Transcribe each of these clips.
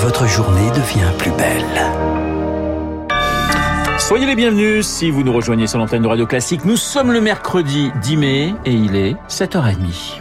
votre journée devient plus belle. Soyez les bienvenus si vous nous rejoignez sur l'antenne de Radio Classique. Nous sommes le mercredi 10 mai et il est 7h30.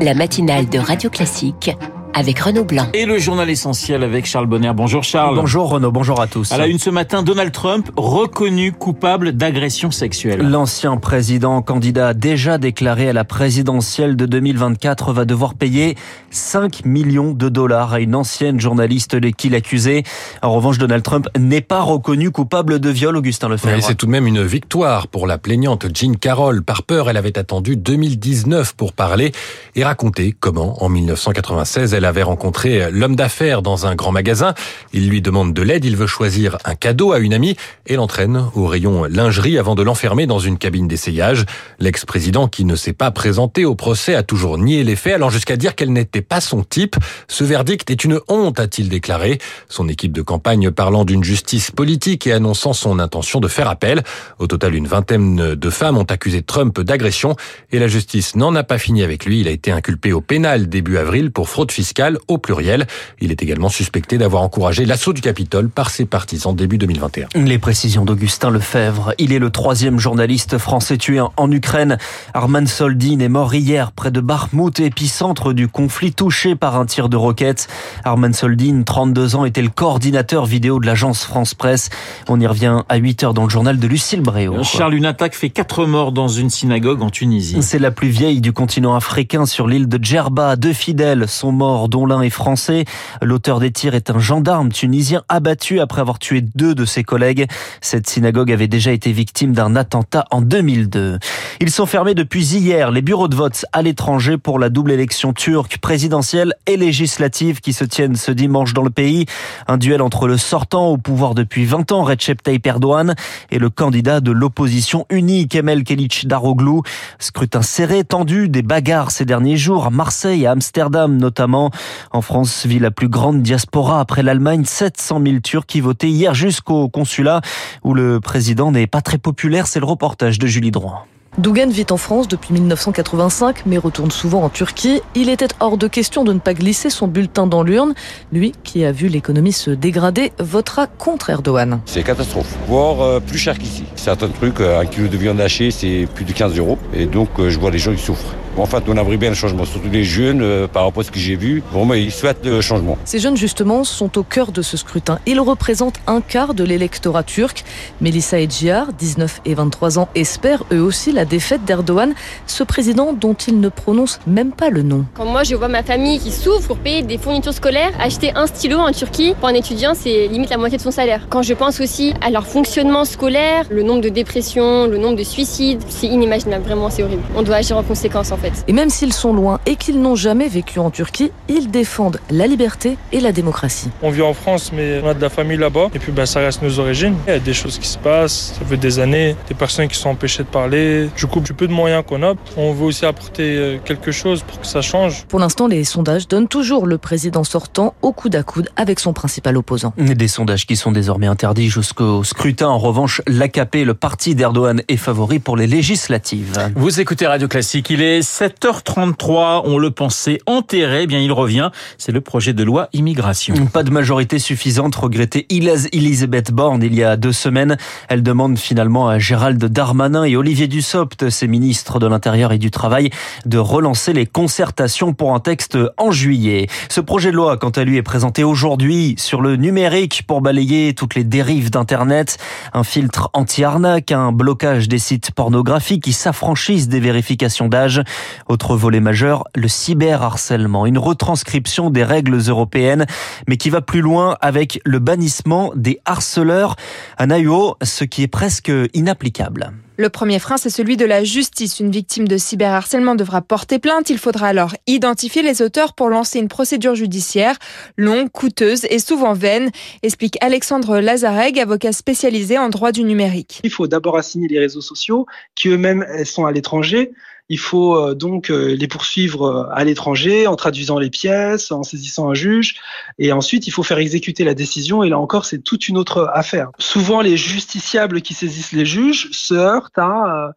La matinale de Radio Classique avec Renaud Blanc. Et le journal essentiel avec Charles Bonner. Bonjour Charles. Bonjour Renaud, bonjour à tous. À la une ce matin, Donald Trump reconnu coupable d'agression sexuelle. L'ancien président candidat déjà déclaré à la présidentielle de 2024 va devoir payer 5 millions de dollars à une ancienne journaliste qui l'accusait. En revanche, Donald Trump n'est pas reconnu coupable de viol, Augustin Lefebvre. c'est tout de même une victoire pour la plaignante Jean Carroll. Par peur, elle avait attendu 2019 pour parler et raconter comment, en 1996, elle elle avait rencontré l'homme d'affaires dans un grand magasin. Il lui demande de l'aide, il veut choisir un cadeau à une amie et l'entraîne au rayon lingerie avant de l'enfermer dans une cabine d'essayage. L'ex-président qui ne s'est pas présenté au procès a toujours nié les faits, allant jusqu'à dire qu'elle n'était pas son type. Ce verdict est une honte, a-t-il déclaré. Son équipe de campagne parlant d'une justice politique et annonçant son intention de faire appel. Au total, une vingtaine de femmes ont accusé Trump d'agression et la justice n'en a pas fini avec lui. Il a été inculpé au pénal début avril pour fraude fiscale au pluriel. Il est également suspecté d'avoir encouragé l'assaut du Capitole par ses partisans début 2021. Les précisions d'Augustin Lefebvre. Il est le troisième journaliste français tué en Ukraine. Arman Soldin est mort hier près de Bakhmut, épicentre du conflit touché par un tir de roquette. Arman Soldin, 32 ans, était le coordinateur vidéo de l'agence France Presse. On y revient à 8 heures dans le journal de Lucille Bréau. Charles, une attaque fait 4 morts dans une synagogue en Tunisie. C'est la plus vieille du continent africain sur l'île de Djerba. Deux fidèles sont morts dont l'un est français. L'auteur des tirs est un gendarme tunisien abattu après avoir tué deux de ses collègues. Cette synagogue avait déjà été victime d'un attentat en 2002. Ils sont fermés depuis hier, les bureaux de vote à l'étranger pour la double élection turque, présidentielle et législative qui se tiennent ce dimanche dans le pays. Un duel entre le sortant au pouvoir depuis 20 ans, Recep Tayyip Erdogan, et le candidat de l'opposition unie, Kemal Kılıç Daroglu. Scrutin serré, tendu, des bagarres ces derniers jours à Marseille, à Amsterdam notamment. En France vit la plus grande diaspora après l'Allemagne, 700 000 Turcs qui votaient hier jusqu'au consulat où le président n'est pas très populaire. C'est le reportage de Julie Droit. Dougan vit en France depuis 1985, mais retourne souvent en Turquie. Il était hors de question de ne pas glisser son bulletin dans l'urne. Lui, qui a vu l'économie se dégrader, votera contre Erdogan. C'est catastrophe, voire euh, plus cher qu'ici. Certains trucs, euh, un kilo de viande hachée, c'est plus de 15 euros. Et donc, euh, je vois les gens qui souffrent. En fait, on aimerait bien le changement, surtout les jeunes, par rapport à ce que j'ai vu. Moi, ils souhaitent le changement. Ces jeunes, justement, sont au cœur de ce scrutin. Ils représentent un quart de l'électorat turc. Mélissa Edjiar, 19 et 23 ans, espèrent eux aussi la défaite d'Erdogan, ce président dont il ne prononce même pas le nom. Quand moi je vois ma famille qui souffre pour payer des fournitures scolaires, acheter un stylo en Turquie pour un étudiant, c'est limite la moitié de son salaire. Quand je pense aussi à leur fonctionnement scolaire, le nombre de dépressions, le nombre de suicides, c'est inimaginable, vraiment c'est horrible. On doit agir en conséquence en fait. Et même s'ils sont loin et qu'ils n'ont jamais vécu en Turquie, ils défendent la liberté et la démocratie. On vit en France mais on a de la famille là-bas et puis bah, ça reste nos origines. Il y a des choses qui se passent, ça fait des années, des personnes qui sont empêchées de parler, du coup, du peu de moyens qu'on a, on veut aussi apporter euh, quelque chose pour que ça change. Pour l'instant, les sondages donnent toujours le président sortant au coude à coude avec son principal opposant. Des sondages qui sont désormais interdits jusqu'au scrutin. En revanche, l'AKP, le parti d'Erdogan, est favori pour les législatives. Vous écoutez Radio Classique. Il est 7h33. On le pensait enterré. Eh bien, il revient. C'est le projet de loi immigration. Pas de majorité suffisante, regrettait Elisabeth Borne il y a deux semaines. Elle demande finalement à Gérald Darmanin et Olivier Dussopt ses ministres de l'Intérieur et du Travail, de relancer les concertations pour un texte en juillet. Ce projet de loi, quant à lui, est présenté aujourd'hui sur le numérique pour balayer toutes les dérives d'Internet, un filtre anti-arnaque, un blocage des sites pornographiques qui s'affranchissent des vérifications d'âge. Autre volet majeur, le cyberharcèlement, une retranscription des règles européennes, mais qui va plus loin avec le bannissement des harceleurs. Un AUO, ce qui est presque inapplicable. Le premier frein, c'est celui de la justice. Une victime de cyberharcèlement devra porter plainte. Il faudra alors identifier les auteurs pour lancer une procédure judiciaire longue, coûteuse et souvent vaine, explique Alexandre Lazareg, avocat spécialisé en droit du numérique. Il faut d'abord assigner les réseaux sociaux qui eux-mêmes sont à l'étranger. Il faut euh, donc euh, les poursuivre euh, à l'étranger en traduisant les pièces, en saisissant un juge. Et ensuite, il faut faire exécuter la décision. Et là encore, c'est toute une autre affaire. Souvent, les justiciables qui saisissent les juges se heurtent à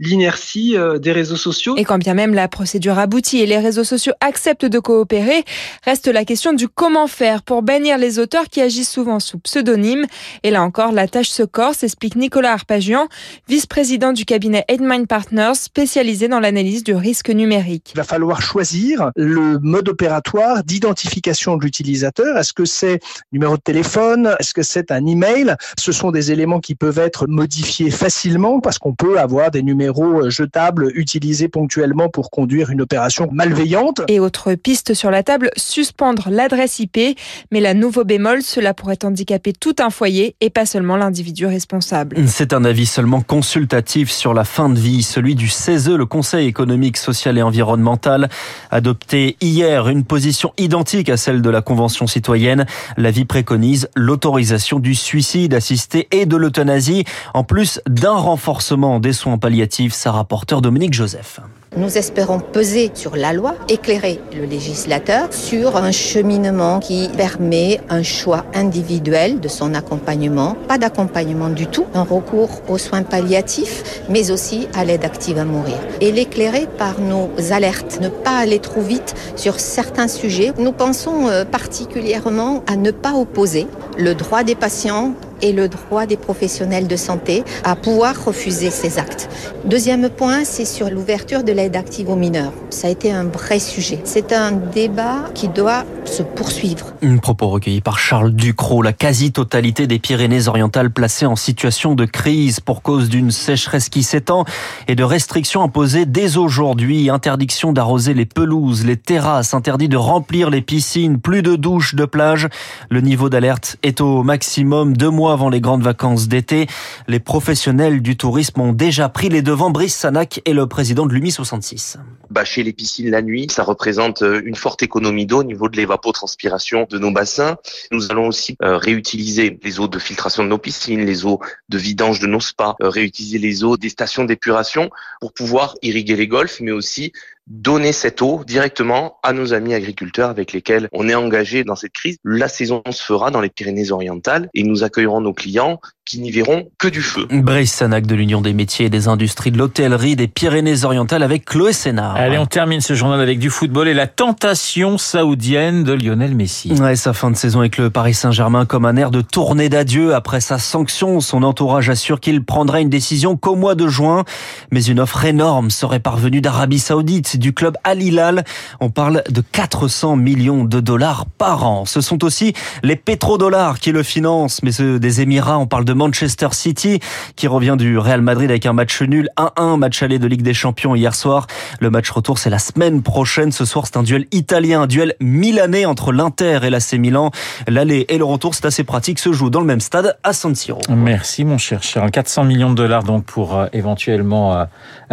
l'inertie euh, des réseaux sociaux. Et quand bien même la procédure aboutit et les réseaux sociaux acceptent de coopérer, reste la question du comment faire pour bannir les auteurs qui agissent souvent sous pseudonyme. Et là encore, la tâche se corse, explique Nicolas Arpagian, vice-président du cabinet Edmind Partners, spécialisé dans l'analyse du risque numérique. Il va falloir choisir le mode opératoire d'identification de l'utilisateur. Est-ce que c'est numéro de téléphone? Est-ce que c'est un email? Ce sont des éléments qui peuvent être modifiés facilement parce qu'on peut avoir des numéros jetables utilisés ponctuellement pour conduire une opération malveillante. Et autre piste sur la table, suspendre l'adresse IP. Mais la nouveau bémol, cela pourrait handicaper tout un foyer et pas seulement l'individu responsable. C'est un avis seulement consultatif sur la fin de vie, celui du CESE, le Conseil économique, social et environnemental, adopté hier une position identique à celle de la Convention citoyenne. L'avis préconise l'autorisation du suicide assisté et de l'euthanasie, en plus d'un renforcement des soins palliatifs, sa rapporteur Dominique Joseph. Nous espérons peser sur la loi, éclairer le législateur sur un cheminement qui permet un choix individuel de son accompagnement, pas d'accompagnement du tout, un recours aux soins palliatifs, mais aussi à l'aide active à mourir. Et l'éclairer par nos alertes, ne pas aller trop vite sur certains sujets. Nous pensons euh, particulièrement à ne pas opposer le droit des patients et le droit des professionnels de santé à pouvoir refuser ces actes. Deuxième point, c'est sur l'ouverture de l'aide active aux mineurs. Ça a été un vrai sujet. C'est un débat qui doit se poursuivre. Un propos recueilli par Charles Ducrot. La quasi-totalité des Pyrénées-Orientales placées en situation de crise pour cause d'une sécheresse qui s'étend et de restrictions imposées dès aujourd'hui. Interdiction d'arroser les pelouses, les terrasses, interdit de remplir les piscines, plus de douches de plage. Le niveau d'alerte est au maximum deux mois avant les grandes vacances d'été. Les professionnels du tourisme ont déjà pris les devants. Brice Sanac est le président de l'UMI 66. Bâcher les piscines la nuit, ça représente euh, une forte économie d'eau au niveau de l'évapotranspiration de nos bassins. Nous allons aussi euh, réutiliser les eaux de filtration de nos piscines, les eaux de vidange de nos spas, euh, réutiliser les eaux des stations d'épuration pour pouvoir irriguer les golfs, mais aussi donner cette eau directement à nos amis agriculteurs avec lesquels on est engagé dans cette crise. La saison se fera dans les Pyrénées-Orientales et nous accueillerons nos clients qui n'y verront que du feu. Brice Sanac de l'Union des métiers et des industries de l'hôtellerie des Pyrénées-Orientales avec Chloé Sénard. Allez, on termine ce journal avec du football et la tentation saoudienne de Lionel Messi. Ouais, sa fin de saison avec le Paris Saint-Germain comme un air de tournée d'adieu après sa sanction. Son entourage assure qu'il prendra une décision qu'au mois de juin. Mais une offre énorme serait parvenue d'Arabie Saoudite, du club Al Hilal. On parle de 400 millions de dollars par an. Ce sont aussi les pétrodollars qui le financent, mais ceux des Émirats, on parle de Manchester City qui revient du Real Madrid avec un match nul 1-1 match aller de Ligue des Champions hier soir. Le match retour c'est la semaine prochaine. Ce soir c'est un duel italien, un duel milanais entre l'Inter et l'AC Milan. L'aller et le retour c'est assez pratique, se joue dans le même stade à San Siro. Merci mon cher Charles. 400 millions de dollars donc pour euh, éventuellement euh,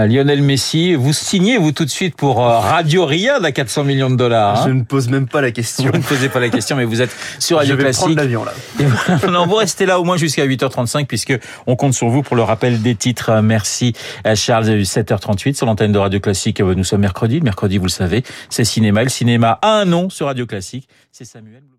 Lionel Messi. Vous signez vous tout de suite pour euh, Radio Riyad à 400 millions de dollars. Hein Je ne pose même pas la question. Vous ne posez pas la question mais vous êtes sur Radio Je vais Classique. prendre l'avion là. non, vous restez là au moins jusqu'à 8h35 puisque on compte sur vous pour le rappel des titres. Merci à Charles. 7h38 sur l'antenne de Radio Classique. Nous sommes mercredi. Mercredi, vous le savez, c'est cinéma. Le cinéma a un nom sur Radio Classique. C'est Samuel.